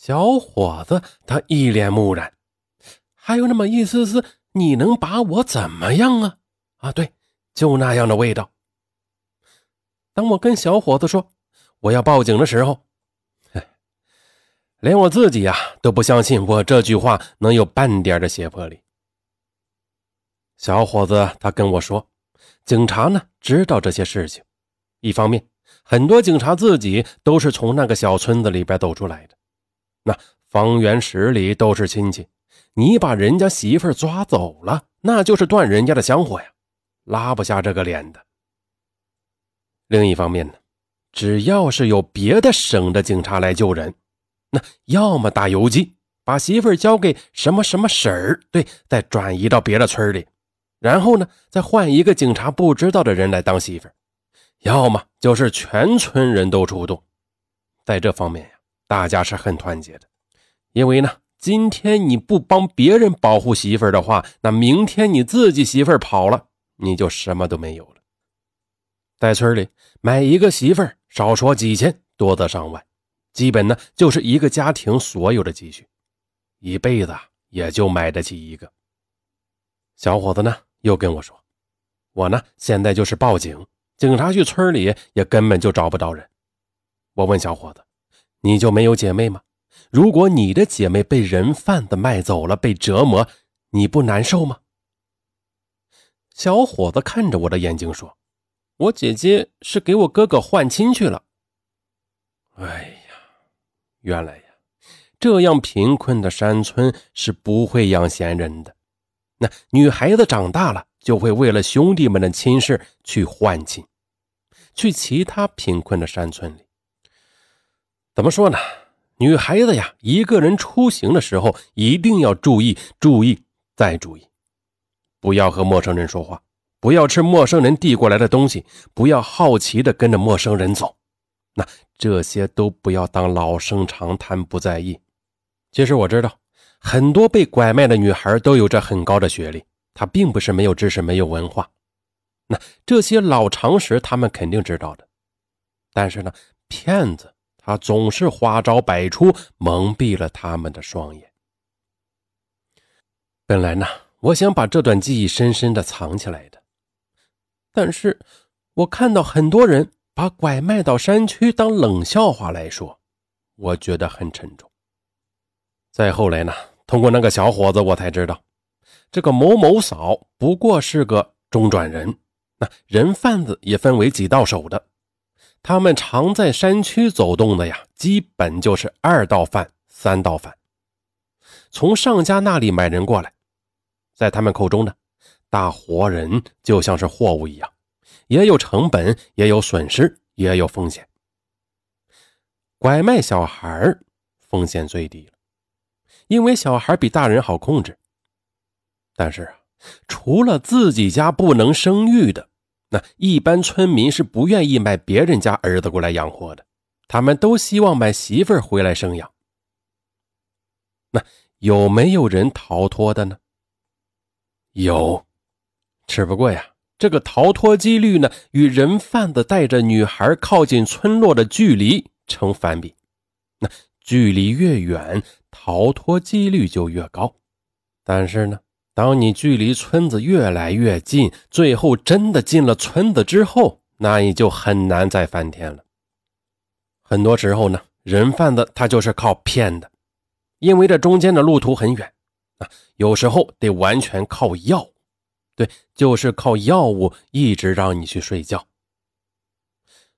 小伙子他一脸木然，还有那么一丝丝“你能把我怎么样啊？”啊，对，就那样的味道。当我跟小伙子说我要报警的时候，连我自己呀都不相信我这句话能有半点的胁迫力。小伙子他跟我说，警察呢知道这些事情，一方面很多警察自己都是从那个小村子里边走出来的，那方圆十里都是亲戚，你把人家媳妇抓走了，那就是断人家的香火呀，拉不下这个脸的。另一方面呢，只要是有别的省的警察来救人。那要么打游击，把媳妇儿交给什么什么婶儿，对，再转移到别的村里，然后呢，再换一个警察不知道的人来当媳妇儿；要么就是全村人都出动。在这方面呀，大家是很团结的，因为呢，今天你不帮别人保护媳妇儿的话，那明天你自己媳妇儿跑了，你就什么都没有了。在村里买一个媳妇儿，少说几千，多则上万。基本呢，就是一个家庭所有的积蓄，一辈子也就买得起一个。小伙子呢，又跟我说：“我呢，现在就是报警，警察去村里也根本就找不到人。”我问小伙子：“你就没有姐妹吗？如果你的姐妹被人贩子卖走了，被折磨，你不难受吗？”小伙子看着我的眼睛说：“我姐姐是给我哥哥换亲去了。”哎呀。原来呀，这样贫困的山村是不会养闲人的。那女孩子长大了，就会为了兄弟们的亲事去换亲，去其他贫困的山村里。怎么说呢？女孩子呀，一个人出行的时候一定要注意，注意再注意，不要和陌生人说话，不要吃陌生人递过来的东西，不要好奇的跟着陌生人走。那这些都不要当老生常谈，不在意。其实我知道，很多被拐卖的女孩都有着很高的学历，她并不是没有知识、没有文化。那这些老常识，他们肯定知道的。但是呢，骗子他总是花招百出，蒙蔽了他们的双眼。本来呢，我想把这段记忆深深的藏起来的，但是我看到很多人。把拐卖到山区当冷笑话来说，我觉得很沉重。再后来呢，通过那个小伙子，我才知道，这个某某嫂不过是个中转人。那人贩子也分为几道手的，他们常在山区走动的呀，基本就是二道贩、三道贩。从上家那里买人过来，在他们口中呢，大活人就像是货物一样。也有成本，也有损失，也有风险。拐卖小孩风险最低了，因为小孩比大人好控制。但是啊，除了自己家不能生育的，那一般村民是不愿意买别人家儿子过来养活的，他们都希望买媳妇儿回来生养。那有没有人逃脱的呢？有，只不过呀。这个逃脱几率呢，与人贩子带着女孩靠近村落的距离成反比。那距离越远，逃脱几率就越高。但是呢，当你距离村子越来越近，最后真的进了村子之后，那你就很难再翻天了。很多时候呢，人贩子他就是靠骗的，因为这中间的路途很远啊，有时候得完全靠药。对，就是靠药物一直让你去睡觉，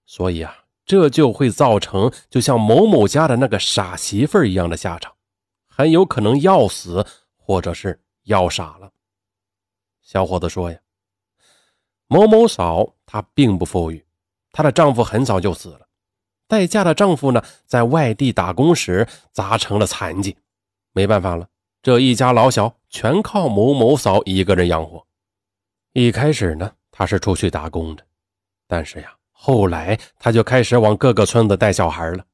所以啊，这就会造成就像某某家的那个傻媳妇一样的下场，很有可能要死，或者是要傻了。小伙子说呀，某某嫂她并不富裕，她的丈夫很早就死了，待嫁的丈夫呢，在外地打工时砸成了残疾，没办法了，这一家老小全靠某某嫂一个人养活。一开始呢，他是出去打工的，但是呀，后来他就开始往各个村子带小孩了，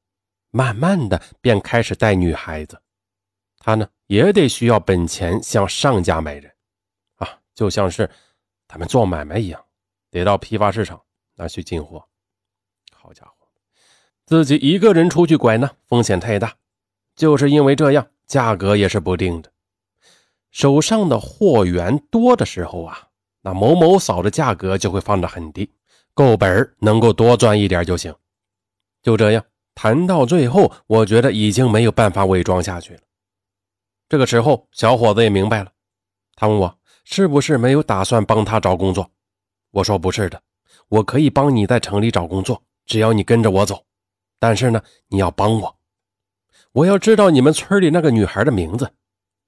慢慢的便开始带女孩子。他呢，也得需要本钱向上家买人，啊，就像是他们做买卖一样，得到批发市场拿去进货。好家伙，自己一个人出去拐呢，风险太大，就是因为这样，价格也是不定的。手上的货源多的时候啊，那某某嫂的价格就会放得很低，够本能够多赚一点就行。就这样谈到最后，我觉得已经没有办法伪装下去了。这个时候，小伙子也明白了，他问我是不是没有打算帮他找工作。我说不是的，我可以帮你在城里找工作，只要你跟着我走。但是呢，你要帮我，我要知道你们村里那个女孩的名字。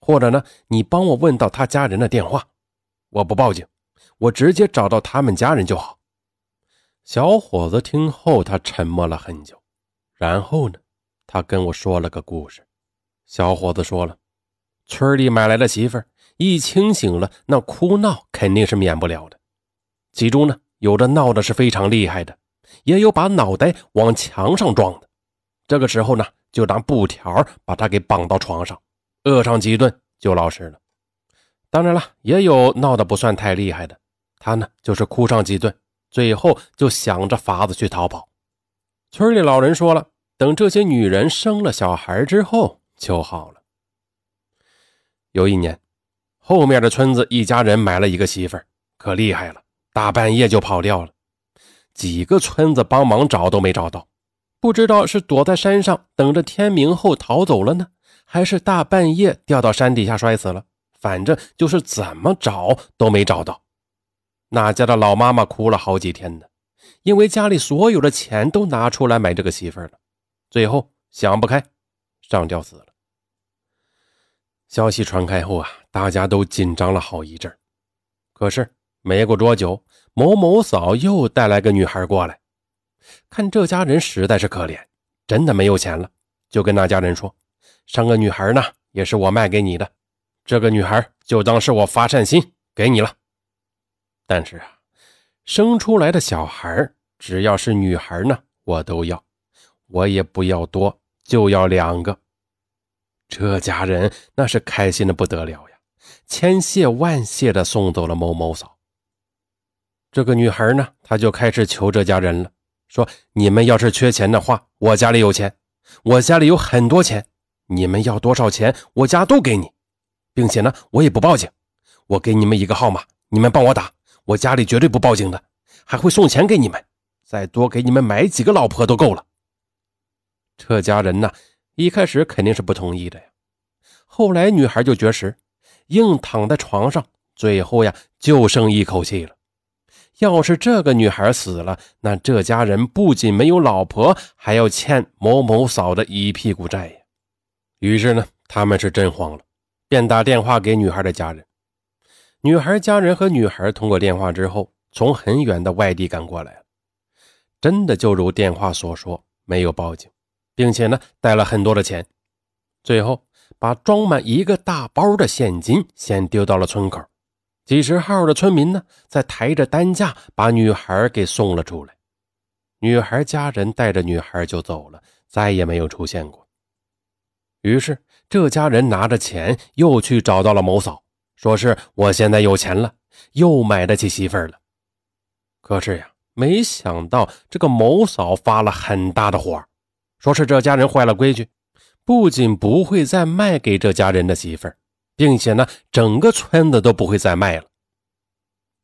或者呢，你帮我问到她家人的电话，我不报警，我直接找到他们家人就好。小伙子听后，他沉默了很久，然后呢，他跟我说了个故事。小伙子说了，村里买来的媳妇一清醒了，那哭闹肯定是免不了的。其中呢，有的闹的是非常厉害的，也有把脑袋往墙上撞的。这个时候呢，就拿布条把他给绑到床上。饿上几顿就老实了，当然了，也有闹得不算太厉害的，他呢就是哭上几顿，最后就想着法子去逃跑。村里老人说了，等这些女人生了小孩之后就好了。有一年，后面的村子一家人买了一个媳妇儿，可厉害了，大半夜就跑掉了，几个村子帮忙找都没找到，不知道是躲在山上等着天明后逃走了呢。还是大半夜掉到山底下摔死了，反正就是怎么找都没找到。那家的老妈妈哭了好几天呢，因为家里所有的钱都拿出来买这个媳妇了，最后想不开，上吊死了。消息传开后啊，大家都紧张了好一阵可是没过多久，某某嫂又带来个女孩过来，看这家人实在是可怜，真的没有钱了，就跟那家人说。生个女孩呢，也是我卖给你的，这个女孩就当是我发善心给你了。但是啊，生出来的小孩只要是女孩呢，我都要，我也不要多，就要两个。这家人那是开心的不得了呀，千谢万谢的送走了某某嫂。这个女孩呢，她就开始求这家人了，说：“你们要是缺钱的话，我家里有钱，我家里有很多钱。”你们要多少钱，我家都给你，并且呢，我也不报警。我给你们一个号码，你们帮我打，我家里绝对不报警的，还会送钱给你们，再多给你们买几个老婆都够了。这家人呢，一开始肯定是不同意的呀。后来女孩就绝食，硬躺在床上，最后呀，就剩一口气了。要是这个女孩死了，那这家人不仅没有老婆，还要欠某某嫂的一屁股债呀。于是呢，他们是真慌了，便打电话给女孩的家人。女孩家人和女孩通过电话之后，从很远的外地赶过来了。真的就如电话所说，没有报警，并且呢，带了很多的钱。最后，把装满一个大包的现金先丢到了村口。几十号的村民呢，在抬着担架把女孩给送了出来。女孩家人带着女孩就走了，再也没有出现过。于是，这家人拿着钱又去找到了某嫂，说是我现在有钱了，又买得起媳妇了。可是呀，没想到这个某嫂发了很大的火，说是这家人坏了规矩，不仅不会再卖给这家人的媳妇儿，并且呢，整个村子都不会再卖了。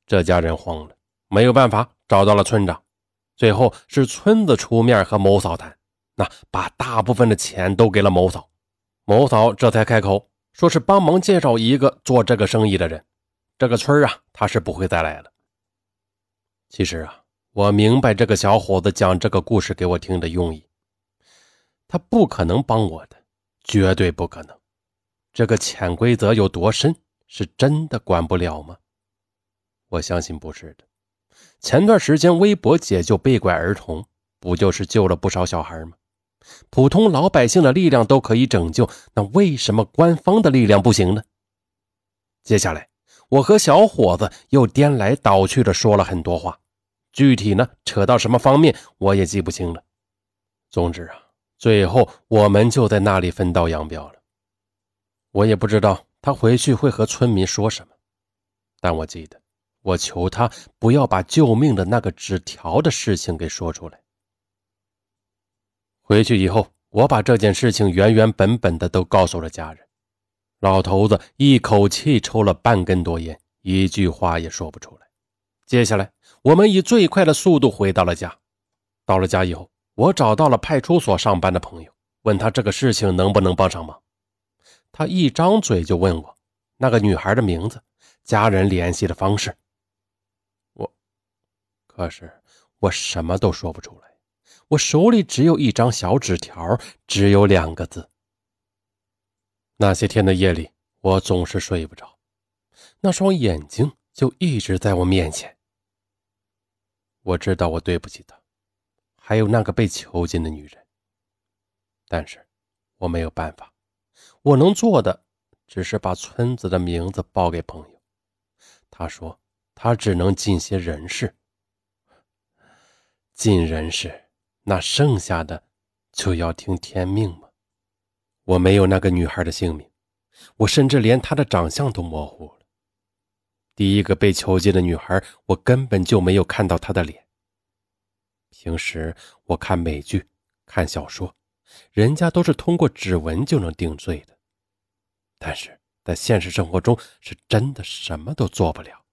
这家人慌了，没有办法，找到了村长，最后是村子出面和某嫂谈，那把大部分的钱都给了某嫂。某嫂这才开口，说是帮忙介绍一个做这个生意的人。这个村啊，他是不会再来了。其实啊，我明白这个小伙子讲这个故事给我听的用意。他不可能帮我的，绝对不可能。这个潜规则有多深，是真的管不了吗？我相信不是的。前段时间微博解救被拐儿童，不就是救了不少小孩吗？普通老百姓的力量都可以拯救，那为什么官方的力量不行呢？接下来，我和小伙子又颠来倒去的说了很多话，具体呢扯到什么方面我也记不清了。总之啊，最后我们就在那里分道扬镳了。我也不知道他回去会和村民说什么，但我记得我求他不要把救命的那个纸条的事情给说出来。回去以后，我把这件事情原原本本的都告诉了家人。老头子一口气抽了半根多烟，一句话也说不出来。接下来，我们以最快的速度回到了家。到了家以后，我找到了派出所上班的朋友，问他这个事情能不能帮上忙。他一张嘴就问我那个女孩的名字、家人联系的方式。我，可是我什么都说不出来。我手里只有一张小纸条，只有两个字。那些天的夜里，我总是睡不着，那双眼睛就一直在我面前。我知道我对不起他，还有那个被囚禁的女人，但是我没有办法。我能做的，只是把村子的名字报给朋友。他说他只能尽些人事，尽人事，那剩下的就要听天命吗？我没有那个女孩的姓名，我甚至连她的长相都模糊了。第一个被囚禁的女孩，我根本就没有看到她的脸。平时我看美剧、看小说，人家都是通过指纹就能定罪的，但是在现实生活中是真的什么都做不了。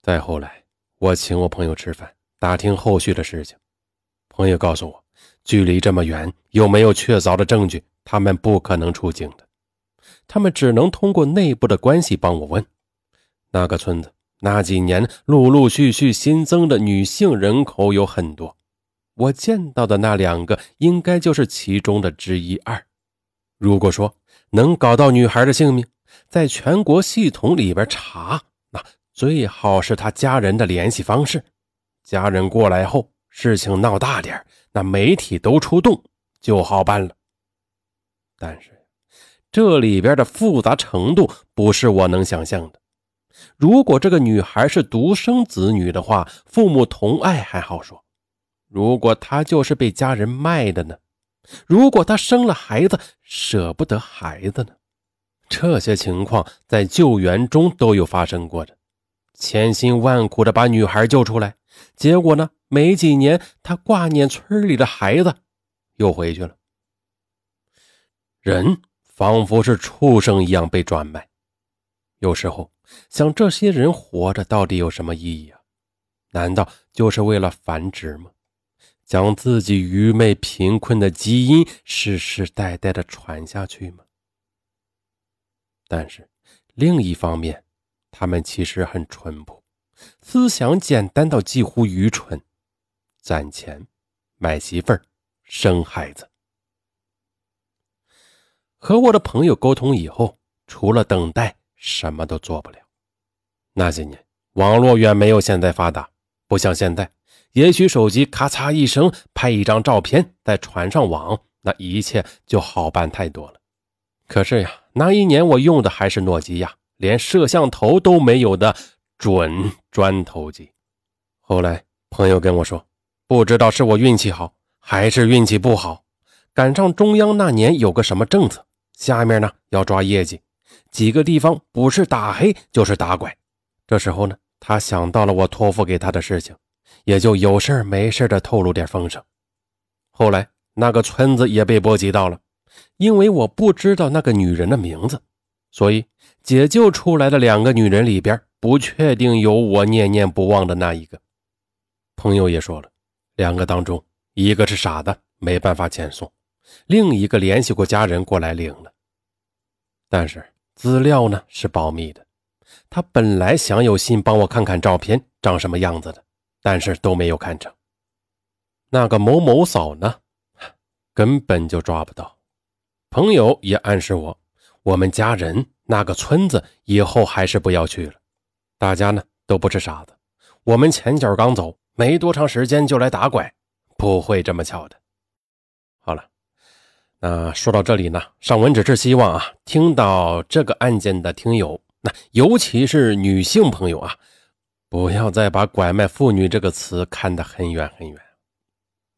再后来，我请我朋友吃饭，打听后续的事情，朋友告诉我，距离这么远，又没有确凿的证据。他们不可能出境的，他们只能通过内部的关系帮我问。那个村子那几年陆陆续续新增的女性人口有很多，我见到的那两个应该就是其中的之一二。如果说能搞到女孩的姓名，在全国系统里边查，那最好是他家人的联系方式。家人过来后，事情闹大点那媒体都出动，就好办了。但是，这里边的复杂程度不是我能想象的。如果这个女孩是独生子女的话，父母同爱还好说；如果她就是被家人卖的呢？如果她生了孩子舍不得孩子呢？这些情况在救援中都有发生过的，千辛万苦的把女孩救出来，结果呢，没几年，她挂念村里的孩子，又回去了。人仿佛是畜生一样被转卖，有时候想这些人活着到底有什么意义啊？难道就是为了繁殖吗？将自己愚昧贫困的基因世世代代的传下去吗？但是另一方面，他们其实很淳朴，思想简单到几乎愚蠢，攒钱买媳妇儿生孩子。和我的朋友沟通以后，除了等待，什么都做不了。那些年，网络远没有现在发达，不像现在，也许手机咔嚓一声拍一张照片再传上网，那一切就好办太多了。可是呀，那一年我用的还是诺基亚，连摄像头都没有的准砖头机。后来朋友跟我说，不知道是我运气好还是运气不好，赶上中央那年有个什么政策。下面呢要抓业绩，几个地方不是打黑就是打拐。这时候呢，他想到了我托付给他的事情，也就有事没事的透露点风声。后来那个村子也被波及到了，因为我不知道那个女人的名字，所以解救出来的两个女人里边不确定有我念念不忘的那一个。朋友也说了，两个当中一个是傻的，没办法遣送。另一个联系过家人过来领了，但是资料呢是保密的。他本来想有心帮我看看照片长什么样子的，但是都没有看成。那个某某嫂呢，根本就抓不到。朋友也暗示我，我们家人那个村子以后还是不要去了。大家呢都不是傻子，我们前脚刚走，没多长时间就来打拐，不会这么巧的。那说到这里呢，尚文只是希望啊，听到这个案件的听友，那尤其是女性朋友啊，不要再把“拐卖妇女”这个词看得很远很远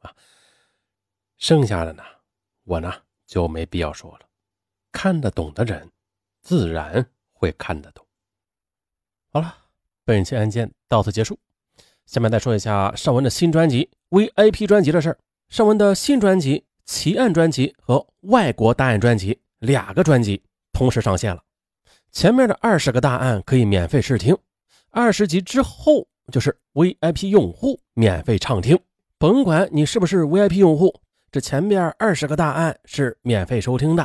啊。剩下的呢，我呢就没必要说了。看得懂的人，自然会看得懂。好了，本期案件到此结束。下面再说一下尚文的新专辑 VIP 专辑的事儿。尚文的新专辑。奇案专辑和外国大案专辑两个专辑同时上线了。前面的二十个大案可以免费试听，二十集之后就是 VIP 用户免费畅听。甭管你是不是 VIP 用户，这前面二十个大案是免费收听的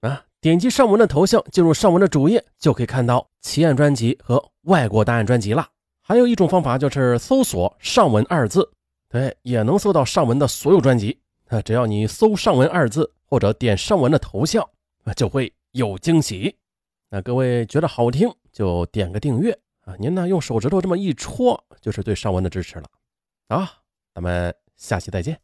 啊！点击上文的头像，进入上文的主页，就可以看到奇案专辑和外国大案专辑了。还有一种方法就是搜索“上文”二字，对，也能搜到上文的所有专辑。啊，只要你搜“上文”二字，或者点上文的头像，啊，就会有惊喜。那各位觉得好听，就点个订阅啊！您呢，用手指头这么一戳，就是对上文的支持了。啊，咱们下期再见。